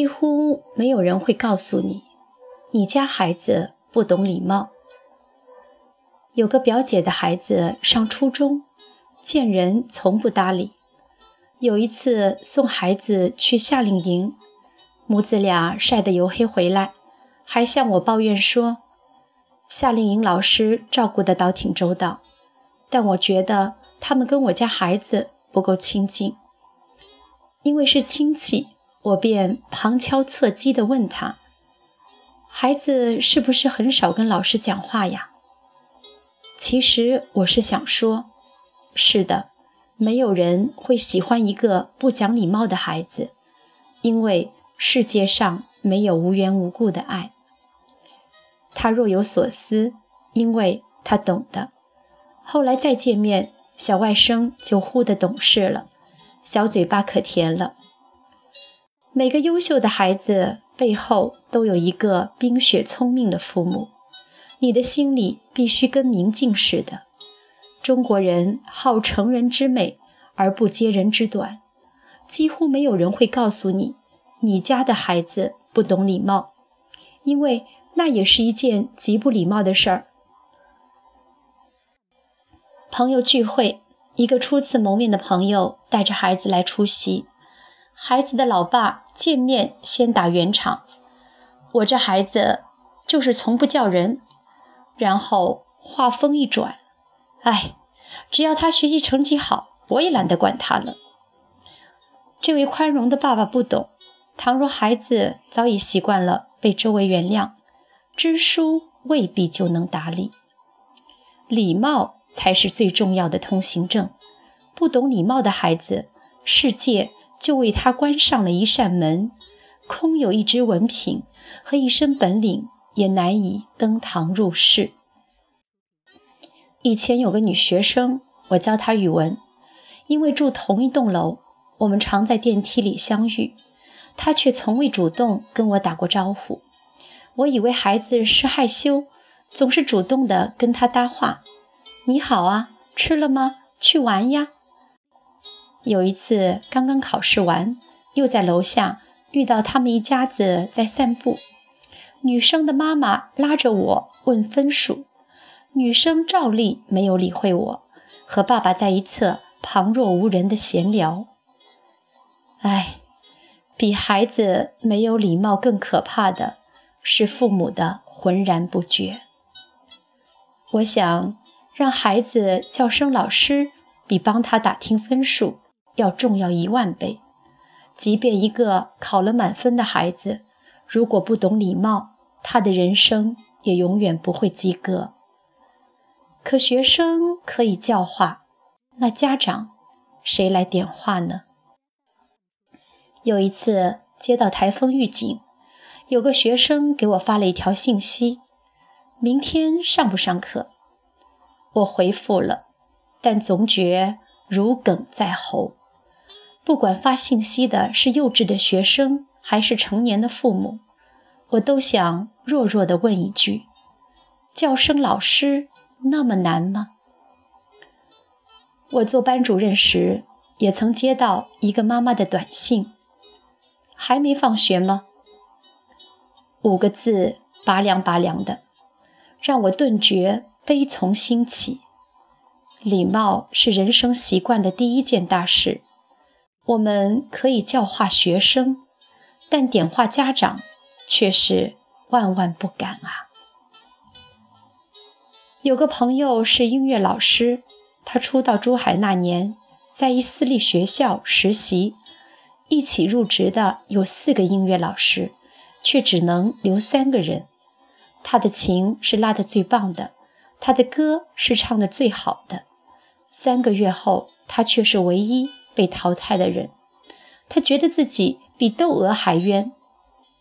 几乎没有人会告诉你，你家孩子不懂礼貌。有个表姐的孩子上初中，见人从不搭理。有一次送孩子去夏令营，母子俩晒得黝黑回来，还向我抱怨说，夏令营老师照顾得倒挺周到，但我觉得他们跟我家孩子不够亲近。因为是亲戚，我便旁敲侧击地问他：“孩子是不是很少跟老师讲话呀？”其实我是想说，是的，没有人会喜欢一个不讲礼貌的孩子，因为世界上没有无缘无故的爱。他若有所思，因为他懂得。后来再见面，小外甥就忽的懂事了，小嘴巴可甜了。每个优秀的孩子背后都有一个冰雪聪明的父母。你的心里必须跟明镜似的。中国人好成人之美而不揭人之短，几乎没有人会告诉你，你家的孩子不懂礼貌，因为那也是一件极不礼貌的事儿。朋友聚会，一个初次谋面的朋友带着孩子来出席，孩子的老爸见面先打圆场：“我这孩子就是从不叫人。”然后话锋一转，哎，只要他学习成绩好，我也懒得管他了。这位宽容的爸爸不懂，倘若孩子早已习惯了被周围原谅，知书未必就能达理。礼貌才是最重要的通行证。不懂礼貌的孩子，世界就为他关上了一扇门，空有一支文凭和一身本领。也难以登堂入室。以前有个女学生，我教她语文，因为住同一栋楼，我们常在电梯里相遇，她却从未主动跟我打过招呼。我以为孩子是害羞，总是主动的跟她搭话：“你好啊，吃了吗？去玩呀。”有一次刚刚考试完，又在楼下遇到他们一家子在散步。女生的妈妈拉着我问分数，女生照例没有理会我，和爸爸在一侧旁若无人的闲聊。唉，比孩子没有礼貌更可怕的是父母的浑然不觉。我想让孩子叫声老师，比帮他打听分数要重要一万倍。即便一个考了满分的孩子。如果不懂礼貌，他的人生也永远不会及格。可学生可以教化，那家长谁来点化呢？有一次接到台风预警，有个学生给我发了一条信息：“明天上不上课？”我回复了，但总觉如鲠在喉。不管发信息的是幼稚的学生。还是成年的父母，我都想弱弱地问一句：叫声老师那么难吗？我做班主任时，也曾接到一个妈妈的短信：“还没放学吗？”五个字，拔凉拔凉的，让我顿觉悲从心起。礼貌是人生习惯的第一件大事，我们可以教化学生。但点化家长却是万万不敢啊！有个朋友是音乐老师，他初到珠海那年，在一私立学校实习，一起入职的有四个音乐老师，却只能留三个人。他的琴是拉得最棒的，他的歌是唱得最好的。三个月后，他却是唯一被淘汰的人。他觉得自己。比窦娥还冤。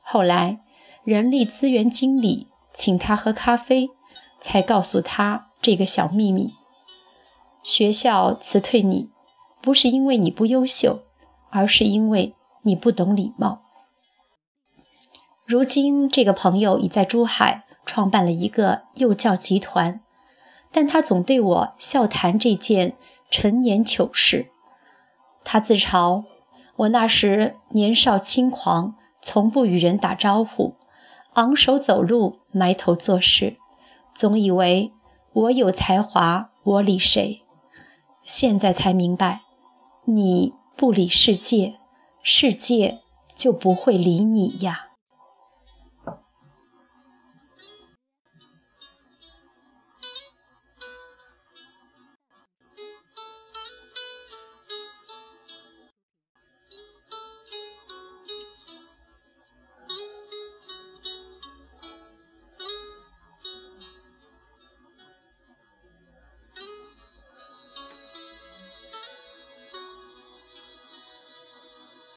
后来，人力资源经理请他喝咖啡，才告诉他这个小秘密：学校辞退你，不是因为你不优秀，而是因为你不懂礼貌。如今，这个朋友已在珠海创办了一个幼教集团，但他总对我笑谈这件陈年糗事。他自嘲。我那时年少轻狂，从不与人打招呼，昂首走路，埋头做事，总以为我有才华，我理谁？现在才明白，你不理世界，世界就不会理你呀。